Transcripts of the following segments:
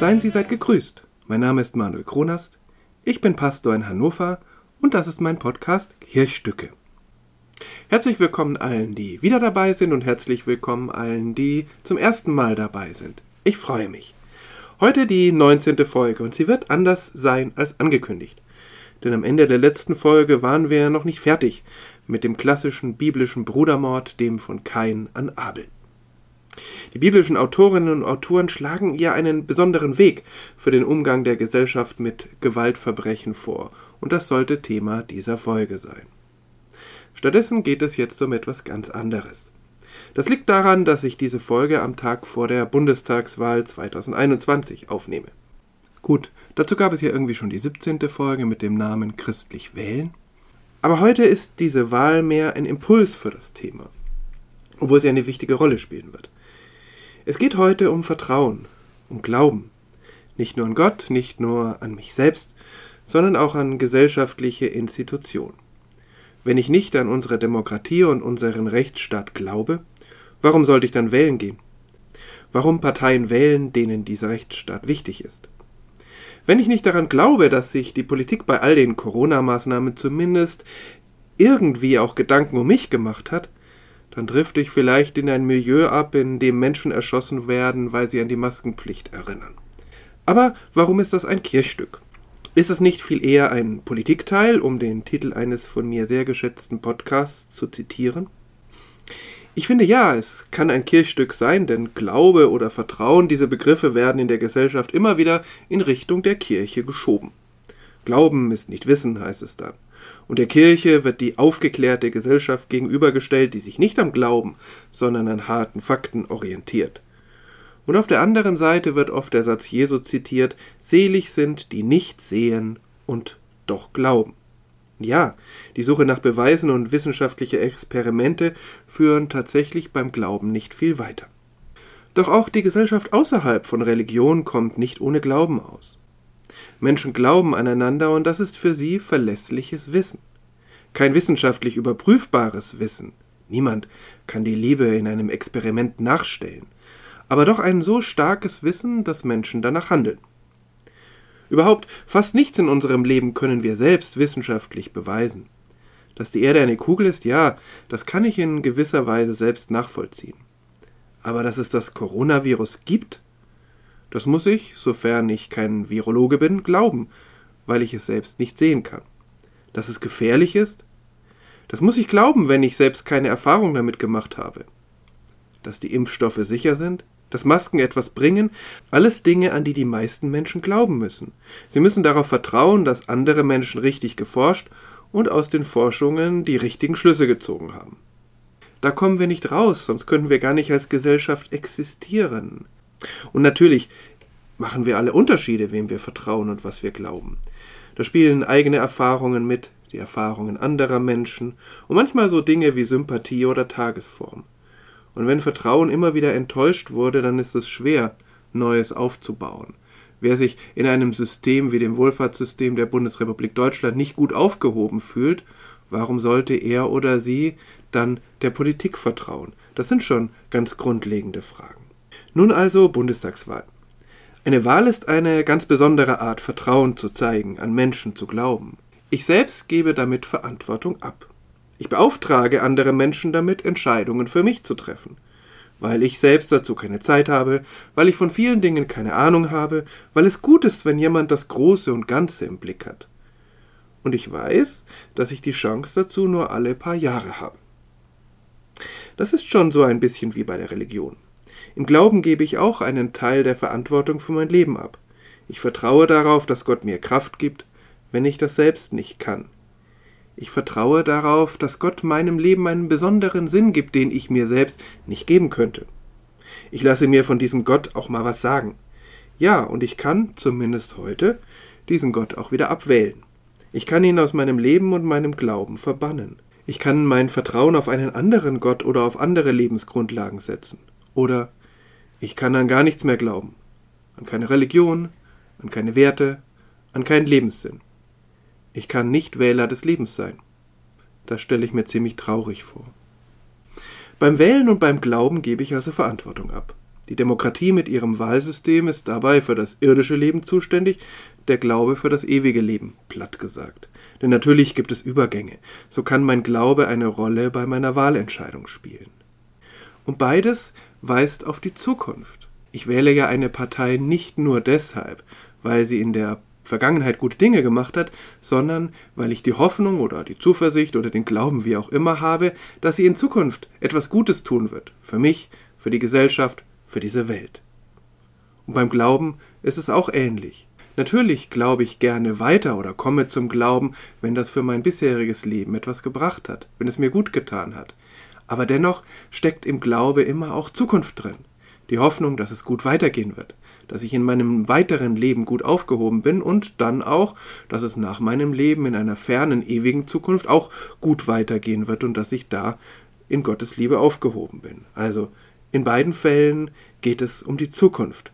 Seien Sie seid gegrüßt. Mein Name ist Manuel Kronast. Ich bin Pastor in Hannover und das ist mein Podcast Kirchstücke. Herzlich willkommen allen, die wieder dabei sind und herzlich willkommen allen, die zum ersten Mal dabei sind. Ich freue mich. Heute die 19. Folge und sie wird anders sein als angekündigt. Denn am Ende der letzten Folge waren wir noch nicht fertig mit dem klassischen biblischen Brudermord, dem von Kain an Abel. Die biblischen Autorinnen und Autoren schlagen ihr einen besonderen Weg für den Umgang der Gesellschaft mit Gewaltverbrechen vor, und das sollte Thema dieser Folge sein. Stattdessen geht es jetzt um etwas ganz anderes. Das liegt daran, dass ich diese Folge am Tag vor der Bundestagswahl 2021 aufnehme. Gut, dazu gab es ja irgendwie schon die 17. Folge mit dem Namen Christlich Wählen. Aber heute ist diese Wahl mehr ein Impuls für das Thema, obwohl sie eine wichtige Rolle spielen wird. Es geht heute um Vertrauen, um Glauben. Nicht nur an Gott, nicht nur an mich selbst, sondern auch an gesellschaftliche Institutionen. Wenn ich nicht an unsere Demokratie und unseren Rechtsstaat glaube, warum sollte ich dann wählen gehen? Warum Parteien wählen, denen dieser Rechtsstaat wichtig ist? Wenn ich nicht daran glaube, dass sich die Politik bei all den Corona-Maßnahmen zumindest irgendwie auch Gedanken um mich gemacht hat, dann drifte ich vielleicht in ein Milieu ab, in dem Menschen erschossen werden, weil sie an die Maskenpflicht erinnern. Aber warum ist das ein Kirchstück? Ist es nicht viel eher ein Politikteil, um den Titel eines von mir sehr geschätzten Podcasts zu zitieren? Ich finde ja, es kann ein Kirchstück sein, denn Glaube oder Vertrauen, diese Begriffe werden in der Gesellschaft immer wieder in Richtung der Kirche geschoben. Glauben ist nicht Wissen, heißt es dann und der Kirche wird die aufgeklärte Gesellschaft gegenübergestellt, die sich nicht am Glauben, sondern an harten Fakten orientiert. Und auf der anderen Seite wird oft der Satz Jesu zitiert, selig sind, die nicht sehen und doch glauben. Ja, die Suche nach Beweisen und wissenschaftliche Experimente führen tatsächlich beim Glauben nicht viel weiter. Doch auch die Gesellschaft außerhalb von Religion kommt nicht ohne Glauben aus. Menschen glauben aneinander und das ist für sie verlässliches Wissen. Kein wissenschaftlich überprüfbares Wissen. Niemand kann die Liebe in einem Experiment nachstellen, aber doch ein so starkes Wissen, dass Menschen danach handeln. Überhaupt fast nichts in unserem Leben können wir selbst wissenschaftlich beweisen. Dass die Erde eine Kugel ist, ja, das kann ich in gewisser Weise selbst nachvollziehen. Aber dass es das Coronavirus gibt, das muss ich, sofern ich kein Virologe bin, glauben, weil ich es selbst nicht sehen kann. Dass es gefährlich ist? Das muss ich glauben, wenn ich selbst keine Erfahrung damit gemacht habe. Dass die Impfstoffe sicher sind? Dass Masken etwas bringen? Alles Dinge, an die die meisten Menschen glauben müssen. Sie müssen darauf vertrauen, dass andere Menschen richtig geforscht und aus den Forschungen die richtigen Schlüsse gezogen haben. Da kommen wir nicht raus, sonst könnten wir gar nicht als Gesellschaft existieren. Und natürlich machen wir alle Unterschiede, wem wir vertrauen und was wir glauben. Da spielen eigene Erfahrungen mit, die Erfahrungen anderer Menschen und manchmal so Dinge wie Sympathie oder Tagesform. Und wenn Vertrauen immer wieder enttäuscht wurde, dann ist es schwer, Neues aufzubauen. Wer sich in einem System wie dem Wohlfahrtssystem der Bundesrepublik Deutschland nicht gut aufgehoben fühlt, warum sollte er oder sie dann der Politik vertrauen? Das sind schon ganz grundlegende Fragen. Nun also Bundestagswahl. Eine Wahl ist eine ganz besondere Art, Vertrauen zu zeigen, an Menschen zu glauben. Ich selbst gebe damit Verantwortung ab. Ich beauftrage andere Menschen damit, Entscheidungen für mich zu treffen. Weil ich selbst dazu keine Zeit habe, weil ich von vielen Dingen keine Ahnung habe, weil es gut ist, wenn jemand das Große und Ganze im Blick hat. Und ich weiß, dass ich die Chance dazu nur alle paar Jahre habe. Das ist schon so ein bisschen wie bei der Religion. Im Glauben gebe ich auch einen Teil der Verantwortung für mein Leben ab. Ich vertraue darauf, dass Gott mir Kraft gibt, wenn ich das selbst nicht kann. Ich vertraue darauf, dass Gott meinem Leben einen besonderen Sinn gibt, den ich mir selbst nicht geben könnte. Ich lasse mir von diesem Gott auch mal was sagen. Ja, und ich kann, zumindest heute, diesen Gott auch wieder abwählen. Ich kann ihn aus meinem Leben und meinem Glauben verbannen. Ich kann mein Vertrauen auf einen anderen Gott oder auf andere Lebensgrundlagen setzen. Oder ich kann an gar nichts mehr glauben. An keine Religion, an keine Werte, an keinen Lebenssinn. Ich kann nicht Wähler des Lebens sein. Das stelle ich mir ziemlich traurig vor. Beim Wählen und beim Glauben gebe ich also Verantwortung ab. Die Demokratie mit ihrem Wahlsystem ist dabei für das irdische Leben zuständig, der Glaube für das ewige Leben, platt gesagt. Denn natürlich gibt es Übergänge. So kann mein Glaube eine Rolle bei meiner Wahlentscheidung spielen. Und beides weist auf die Zukunft. Ich wähle ja eine Partei nicht nur deshalb, weil sie in der Vergangenheit gute Dinge gemacht hat, sondern weil ich die Hoffnung oder die Zuversicht oder den Glauben, wie auch immer, habe, dass sie in Zukunft etwas Gutes tun wird. Für mich, für die Gesellschaft, für diese Welt. Und beim Glauben ist es auch ähnlich. Natürlich glaube ich gerne weiter oder komme zum Glauben, wenn das für mein bisheriges Leben etwas gebracht hat, wenn es mir gut getan hat. Aber dennoch steckt im Glaube immer auch Zukunft drin. Die Hoffnung, dass es gut weitergehen wird, dass ich in meinem weiteren Leben gut aufgehoben bin und dann auch, dass es nach meinem Leben in einer fernen, ewigen Zukunft auch gut weitergehen wird und dass ich da in Gottes Liebe aufgehoben bin. Also in beiden Fällen geht es um die Zukunft.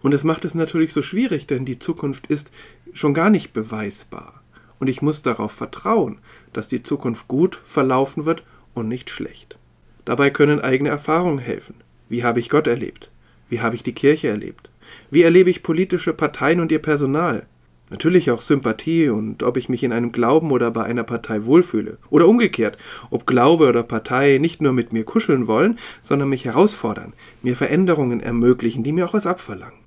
Und es macht es natürlich so schwierig, denn die Zukunft ist schon gar nicht beweisbar. Und ich muss darauf vertrauen, dass die Zukunft gut verlaufen wird und nicht schlecht. Dabei können eigene Erfahrungen helfen. Wie habe ich Gott erlebt? Wie habe ich die Kirche erlebt? Wie erlebe ich politische Parteien und ihr Personal? Natürlich auch Sympathie und ob ich mich in einem Glauben oder bei einer Partei wohlfühle. Oder umgekehrt, ob Glaube oder Partei nicht nur mit mir kuscheln wollen, sondern mich herausfordern, mir Veränderungen ermöglichen, die mir auch was abverlangen.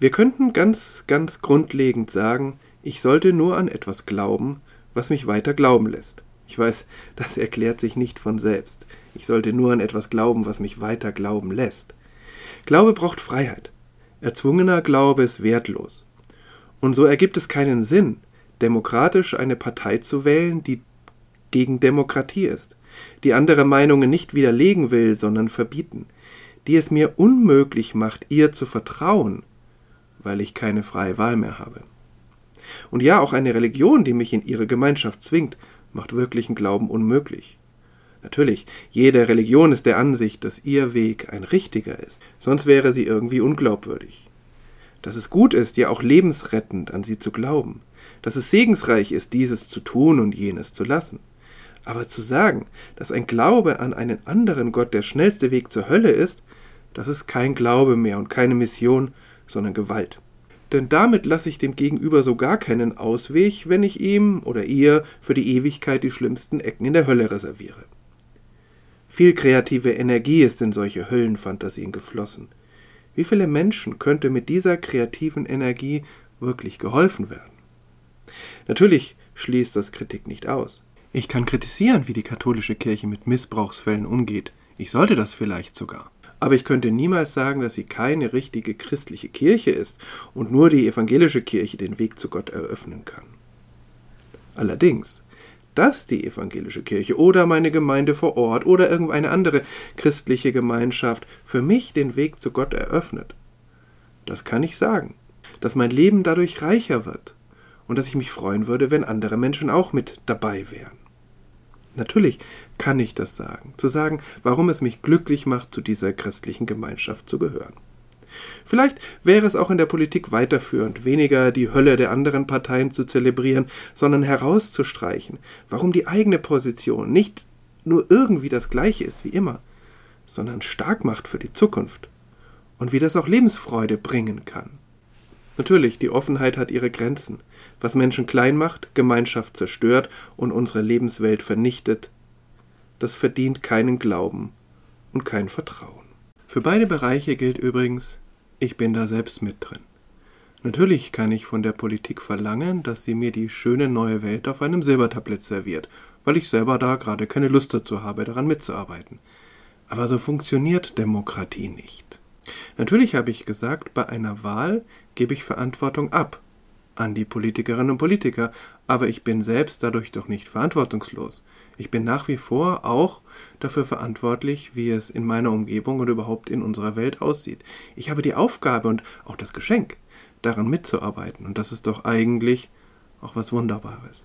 Wir könnten ganz, ganz grundlegend sagen, ich sollte nur an etwas glauben, was mich weiter glauben lässt. Ich weiß, das erklärt sich nicht von selbst. Ich sollte nur an etwas glauben, was mich weiter glauben lässt. Glaube braucht Freiheit. Erzwungener Glaube ist wertlos. Und so ergibt es keinen Sinn, demokratisch eine Partei zu wählen, die gegen Demokratie ist, die andere Meinungen nicht widerlegen will, sondern verbieten, die es mir unmöglich macht, ihr zu vertrauen, weil ich keine freie Wahl mehr habe. Und ja, auch eine Religion, die mich in ihre Gemeinschaft zwingt, macht wirklichen Glauben unmöglich. Natürlich, jede Religion ist der Ansicht, dass ihr Weg ein richtiger ist, sonst wäre sie irgendwie unglaubwürdig. Dass es gut ist, ja auch lebensrettend an sie zu glauben, dass es segensreich ist, dieses zu tun und jenes zu lassen. Aber zu sagen, dass ein Glaube an einen anderen Gott der schnellste Weg zur Hölle ist, das ist kein Glaube mehr und keine Mission, sondern Gewalt denn damit lasse ich dem Gegenüber so gar keinen Ausweg, wenn ich ihm oder ihr für die Ewigkeit die schlimmsten Ecken in der Hölle reserviere. Viel kreative Energie ist in solche Höllenfantasien geflossen. Wie viele Menschen könnte mit dieser kreativen Energie wirklich geholfen werden? Natürlich schließt das Kritik nicht aus. Ich kann kritisieren, wie die katholische Kirche mit Missbrauchsfällen umgeht. Ich sollte das vielleicht sogar. Aber ich könnte niemals sagen, dass sie keine richtige christliche Kirche ist und nur die evangelische Kirche den Weg zu Gott eröffnen kann. Allerdings, dass die evangelische Kirche oder meine Gemeinde vor Ort oder irgendeine andere christliche Gemeinschaft für mich den Weg zu Gott eröffnet, das kann ich sagen, dass mein Leben dadurch reicher wird und dass ich mich freuen würde, wenn andere Menschen auch mit dabei wären. Natürlich kann ich das sagen, zu sagen, warum es mich glücklich macht, zu dieser christlichen Gemeinschaft zu gehören. Vielleicht wäre es auch in der Politik weiterführend, weniger die Hölle der anderen Parteien zu zelebrieren, sondern herauszustreichen, warum die eigene Position nicht nur irgendwie das gleiche ist wie immer, sondern stark macht für die Zukunft und wie das auch Lebensfreude bringen kann. Natürlich, die Offenheit hat ihre Grenzen. Was Menschen klein macht, Gemeinschaft zerstört und unsere Lebenswelt vernichtet, das verdient keinen Glauben und kein Vertrauen. Für beide Bereiche gilt übrigens, ich bin da selbst mit drin. Natürlich kann ich von der Politik verlangen, dass sie mir die schöne neue Welt auf einem Silbertablett serviert, weil ich selber da gerade keine Lust dazu habe, daran mitzuarbeiten. Aber so funktioniert Demokratie nicht. Natürlich habe ich gesagt, bei einer Wahl gebe ich Verantwortung ab an die Politikerinnen und Politiker, aber ich bin selbst dadurch doch nicht verantwortungslos. Ich bin nach wie vor auch dafür verantwortlich, wie es in meiner Umgebung oder überhaupt in unserer Welt aussieht. Ich habe die Aufgabe und auch das Geschenk, daran mitzuarbeiten, und das ist doch eigentlich auch was Wunderbares.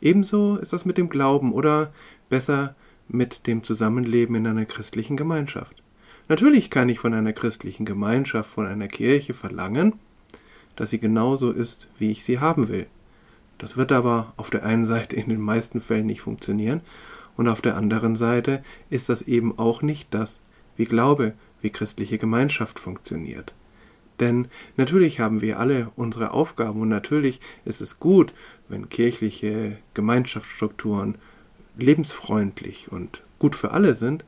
Ebenso ist das mit dem Glauben oder besser mit dem Zusammenleben in einer christlichen Gemeinschaft. Natürlich kann ich von einer christlichen Gemeinschaft, von einer Kirche verlangen, dass sie genauso ist, wie ich sie haben will. Das wird aber auf der einen Seite in den meisten Fällen nicht funktionieren und auf der anderen Seite ist das eben auch nicht das, wie Glaube wie christliche Gemeinschaft funktioniert. Denn natürlich haben wir alle unsere Aufgaben und natürlich ist es gut, wenn kirchliche Gemeinschaftsstrukturen lebensfreundlich und gut für alle sind,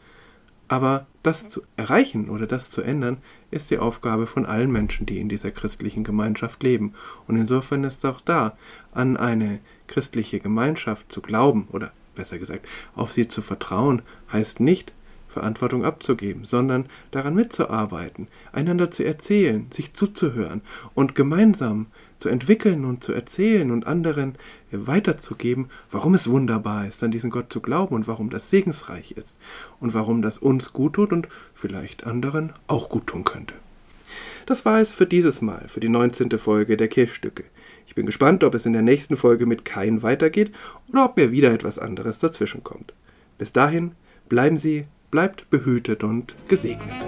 aber das zu erreichen oder das zu ändern, ist die Aufgabe von allen Menschen, die in dieser christlichen Gemeinschaft leben. Und insofern ist auch da, an eine christliche Gemeinschaft zu glauben oder besser gesagt, auf sie zu vertrauen, heißt nicht, Verantwortung abzugeben, sondern daran mitzuarbeiten, einander zu erzählen, sich zuzuhören und gemeinsam zu entwickeln und zu erzählen und anderen weiterzugeben, warum es wunderbar ist, an diesen Gott zu glauben und warum das segensreich ist und warum das uns gut tut und vielleicht anderen auch gut tun könnte. Das war es für dieses Mal, für die 19. Folge der Kirchstücke. Ich bin gespannt, ob es in der nächsten Folge mit Kain weitergeht oder ob mir wieder etwas anderes dazwischenkommt. Bis dahin, bleiben Sie bleibt behütet und gesegnet.